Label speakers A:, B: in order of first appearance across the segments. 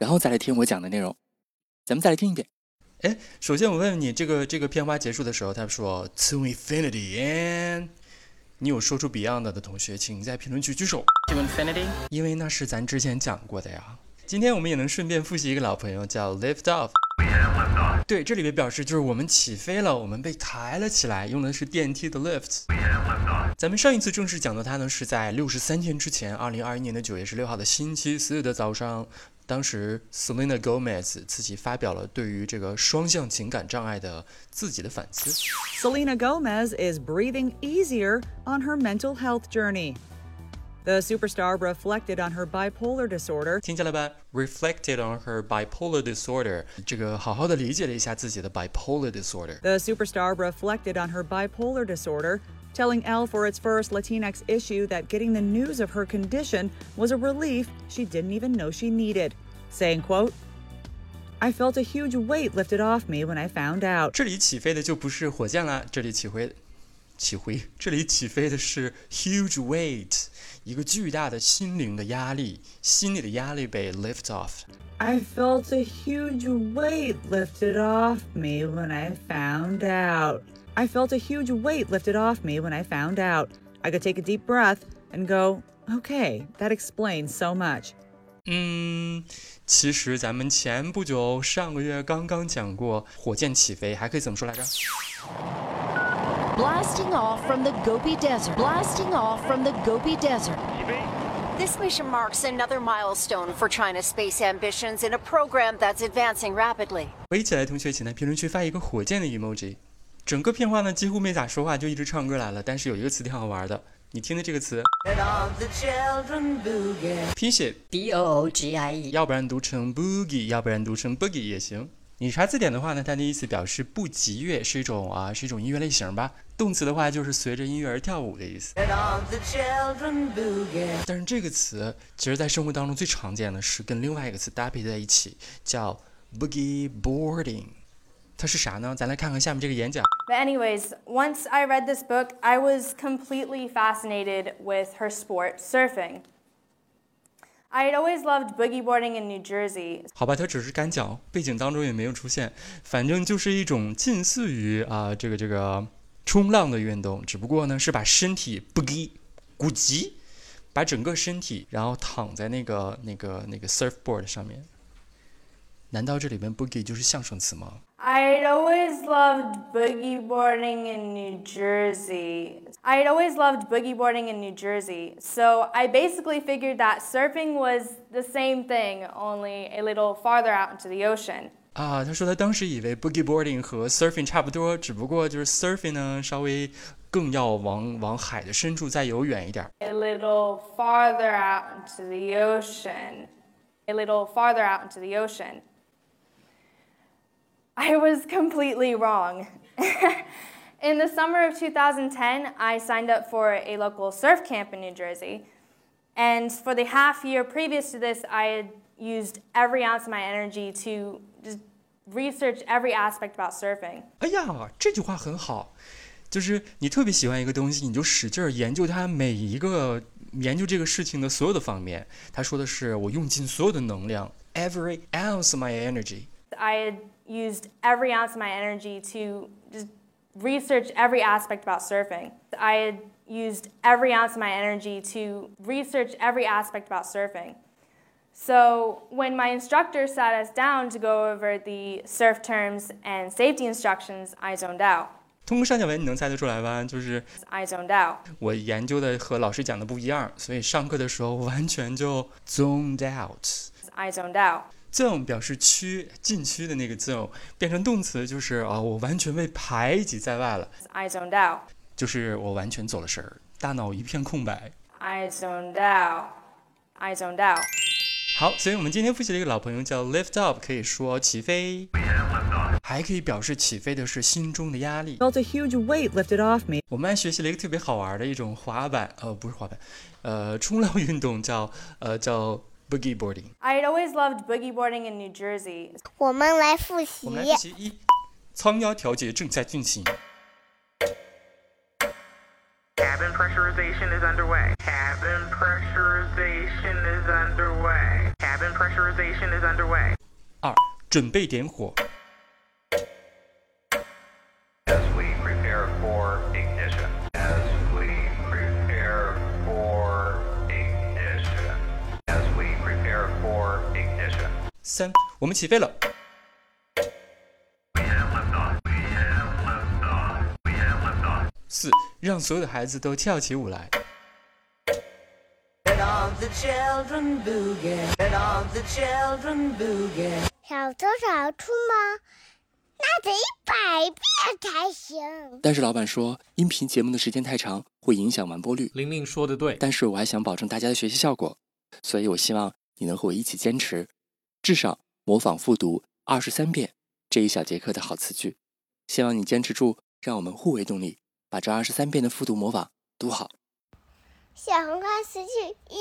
A: 然后再来听我讲的内容。咱们再来听一遍。
B: 哎，首先我问问你，这个这个片花结束的时候，他说 “To infinity and”，你有说出 Beyond 的同学，请在评论区举手。
C: To infinity，
B: 因为那是咱之前讲过的呀。今天我们也能顺便复习一个老朋友，叫 Lift Off。对，这里面表示就是我们起飞了，我们被抬了起来，用的是电梯的 lift。咱们上一次正式讲到它呢，是在六十三天之前，二零二一年的九月十六号的星期四的早上。当时 Selena Gomez 自己发表了对于这个双向情感障碍的自己的反思。
D: Selena Gomez is breathing easier on her mental health journey. The superstar reflected on her bipolar disorder.
B: 听见了吧？Reflected on her bipolar disorder，这个好好的理解了一下自己的 bipolar disorder。
D: The superstar reflected on her bipolar disorder, telling Elle for its first Latinx issue that getting the news of her condition was a relief she didn't even know she needed, saying, quote, I felt a huge weight lifted off me when I found out.
B: 这里起飞的就不是火箭了，这里起飞起飞，这里起飞的是 huge weight，一个巨大的心灵的压力，心理的压力被 lift off。
D: I felt a huge weight lifted off me when I found out. I felt a huge weight lifted off me when I found out. I could take a deep breath and go, okay, that explains so much.
B: 嗯，其实咱们前不久上个月刚刚讲过火箭起飞，还可以怎么说来着？
E: blasting off from the Gobi Desert. Blasting off from the Gobi Desert. This mission marks another milestone for China's space ambitions in a program that's advancing rapidly.
B: 围起来，同学请在评论区发一个火箭的 emoji。 整个片花呢几乎没咋说话，就一直唱歌来了。但是有一个词挺好玩的，你听的这个词，拼写
E: B O O G I E.
B: 要不然读成 boogie，要不然读成 boogie 也行。你查字典的话呢，它的意思表示不吉乐，是一种啊，是一种音乐类型吧。动词的话就是随着音乐而跳舞的意思。但是这个词其实在生活当中最常见的是跟另外一个词搭配在一起，叫 boogie boarding。它是啥呢？咱来看看下面这个演讲。
F: But, anyways, once I read this book, I was completely fascinated with her sport, surfing. I had always loved boogie boarding in New Jersey,
B: 好吧，它只是干讲，背景当中也没有出现，反正就是一种近似于啊、这个这个冲浪的运动，只不过呢是把身体 boogie 鼓极，把整个身体然后躺在那个那个那个 surfboard 上面。难道这里面 boogie 就是相声词吗？
F: I'd always loved boogie boarding in New Jersey. I'd always loved boogie boarding in New Jersey. So I basically figured that surfing was the same thing, only a little farther out into the ocean.
B: 啊，他说他当时以为 boogie boarding 和 surfing 差不多，只不过就是 surfing 呢稍微更要往往海的深处再游远一点儿。
F: A little farther out into the ocean. A little farther out into the ocean. I was completely wrong. in the summer of 2010, I signed up for a local surf camp in New Jersey. And for the half year previous to this, I had used every ounce of my energy to just research every aspect about surfing.
B: 哎呀，这句话很好，就是你特别喜欢一个东西，你就使劲儿研究它每一个研究这个事情的所有的方面。他说的是我用尽所有的能量，every ounce of my energy。
F: I had used every ounce of my energy to just research every aspect about surfing. I had used every ounce of my energy to research every aspect about surfing. So when my instructor sat us down to go over the surf terms and safety instructions, I zoned out.
B: 通过上下文你能猜得出来吧？就是
F: I zoned out.
B: 我研究的和老师讲的不一样，所以上课的时候完全就 zoned out。
F: I zoned out.
B: Zone 表示区禁区的那个 zone 变成动词就是啊，我完全被排挤在外了
F: ，I zoned out.
B: 就是我完全走了神儿，大脑一片空白。
F: I zoned out. I zoned out.
B: 好，所以我们今天复习了一个老朋友叫 lift up，可以说起飞，还可以表示起飞的是心中的压力。
D: Felt a huge weight lifted off me.
B: 我们还学习了一个特别好玩的一种滑板，呃，不是滑板，呃，冲浪运动叫呃叫 boogie boarding。
F: I had always loved boogie boarding in New Jersey.
G: 我们来复习
B: 我。们来复习一，舱压调节正在进行。
C: Cabin pressurization is underway. Cabin pressurization is underway. Cabin pressurization is underway.
B: 二，准备点火。 三，我们起飞了。四，让所有的孩子都跳起舞来。
G: 小多少出吗？那得一百遍才行。
A: 但是老板说，音频节目的时间太长，会影响完播率。
H: 玲玲说的对，
A: 但是我还想保证大家的学习效果，所以我希望你能和我一起坚持，至少模仿复读二十三遍这一小节课的好词句。希望你坚持住，让我们互为动力，把这二十三遍的复读模仿读好。
G: 小红花词句一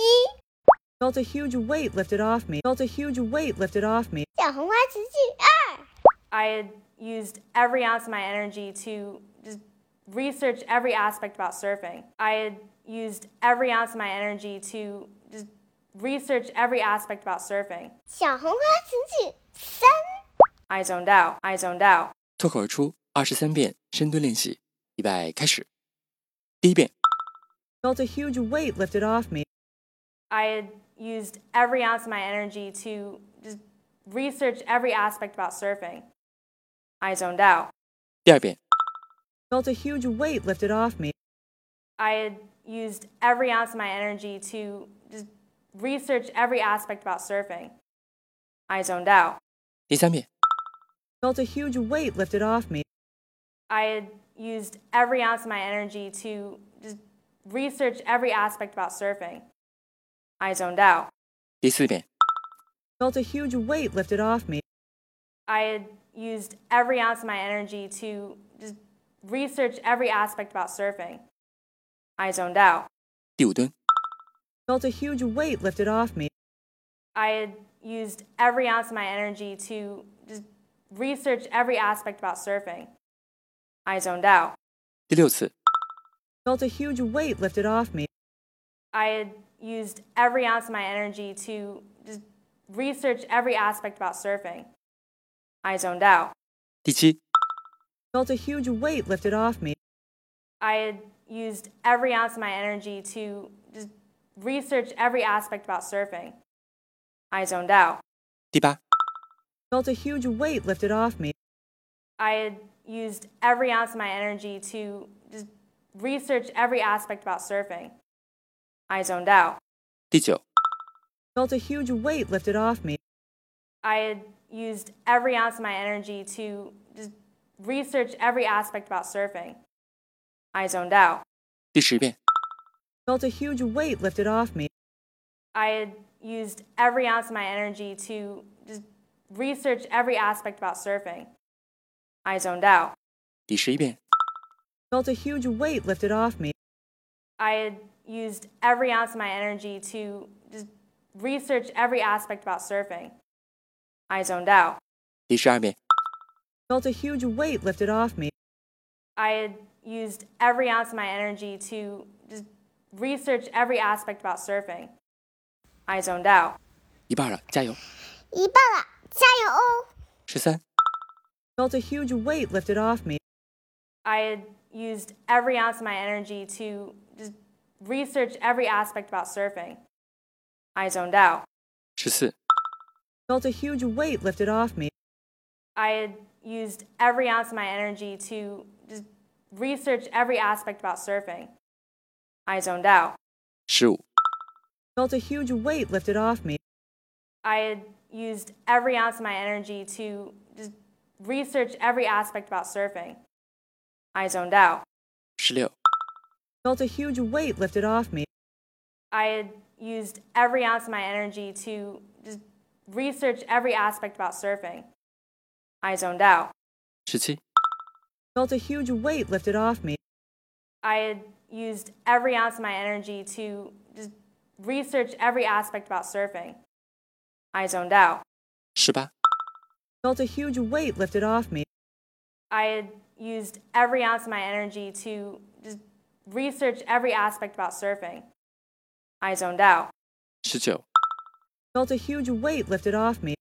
D: ，Felt a huge weight lifted off me. Felt a huge weight lifted off me.
G: 小红花词句二
F: ，I had used every ounce of my energy to just research every aspect about surfing. I had used every ounce of my energy to just research every aspect about surfing.
G: 小红花词句三，
F: I zoned out. I zoned out.
A: 脱口而出二十三遍深蹲练习，预备开始。第一遍，
D: Felt a huge weight lifted off me.
F: I had used every ounce of my energy to just research every aspect about surfing. I zoned out.
A: 第二遍，
D: Felt a huge weight lifted off me.
F: I had used every ounce of my energy to just research every aspect about surfing. I zoned out.
A: 第三遍，
D: Felt a huge weight lifted off me.
F: I had used every ounce of my energy to just research every aspect about surfing. I zoned out.
A: 第四遍，
D: Felt a huge weight lifted off me.
F: I had used every ounce of my energy to just research every aspect about surfing. I zoned out.
A: 第五蹲，
D: Felt a huge weight lifted off me.
F: I had used every ounce of my energy to just research every aspect about surfing. I zoned out.
A: 第六次，
D: Felt a huge weight lifted off me.
F: I had used every ounce of my energy to just research every aspect about surfing. I zoned out.
A: 第七，
D: Felt a huge weight lifted off me.
F: I had used every ounce of my energy to just research every aspect about surfing. I zoned out.
A: 第八，
D: Felt a huge weight lifted off me.
F: I had used every ounce of my energy to just research every aspect about surfing. I zoned out.
A: 第九，
D: Felt a huge weight lifted off me.
F: I had used every ounce of my energy to just research every aspect about surfing. I zoned out.
A: 第十遍，
D: Felt a huge weight lifted off me.
F: I had used every ounce of my energy to just research every aspect about surfing. I zoned out.
A: 第十一遍，
D: Felt a huge weight lifted off me.
F: I had used every ounce of my energy to just research every aspect about surfing. I zoned out.
A: 第十二遍，
D: Felt a huge weight lifted off me.
F: I had used every ounce of my energy to just research every aspect about surfing. I zoned out.
A: 一半了，加油！
G: 一半了，加油哦！
A: 十三、
D: Felt a huge weight lifted off me.
F: I had used every ounce of my energy to just research every aspect about surfing. I zoned out.
A: 十四、
D: Felt a huge weight lifted off me.
F: I had used every ounce of my energy to just research every aspect about surfing. I zoned out.
A: 十五。
D: Felt a huge weight lifted off me.
F: I had used every ounce of my energy to just research every aspect about surfing. I zoned out.
A: 16.
D: Felt a huge weight lifted off me.
F: I had used every ounce of my energy to just research every aspect about surfing. I zoned out.
A: 17.
D: Felt a huge weight lifted off me.
F: I had used every ounce of my energy to just research every aspect about surfing. I zoned out.
A: 18.
D: Felt a huge weight lifted off me.
F: I had used every ounce of my energy to just research every aspect about surfing. I zoned out.
A: 19.
D: Felt a huge weight lifted off me.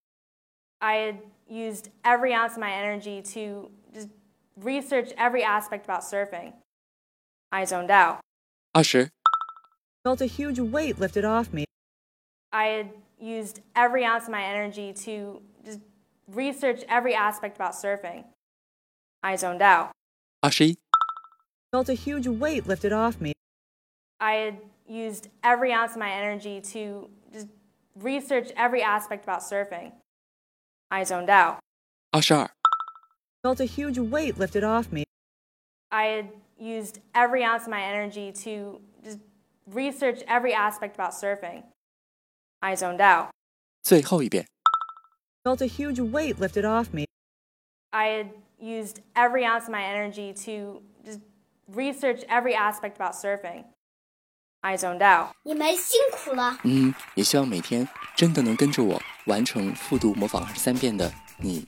F: I had used every ounce of my energy to just research every aspect about surfing. I zoned out.
A: 二十。
D: Felt a huge weight lifted off me.
F: I had used every ounce of my energy to just research every aspect about surfing. I zoned out.
A: 21.
D: Felt a huge weight lifted off me.
F: I had used every ounce of my energy to just research every aspect about surfing. I zoned out.
A: Ah, 22.
D: Felt a huge weight lifted off me.
F: I had used every ounce of my energy to just research every aspect about surfing. I zoned out.
A: 最后一遍。
D: Felt a huge weight lifted off me.
F: I had used every ounce of my energy to just research every aspect about surfing. I zoned out.
G: 你们辛苦了。
A: 嗯，也希望每天真的能跟着我完成复读模仿二十三遍的你，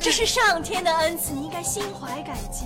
H: 这是上天的恩赐，你应该心怀感激。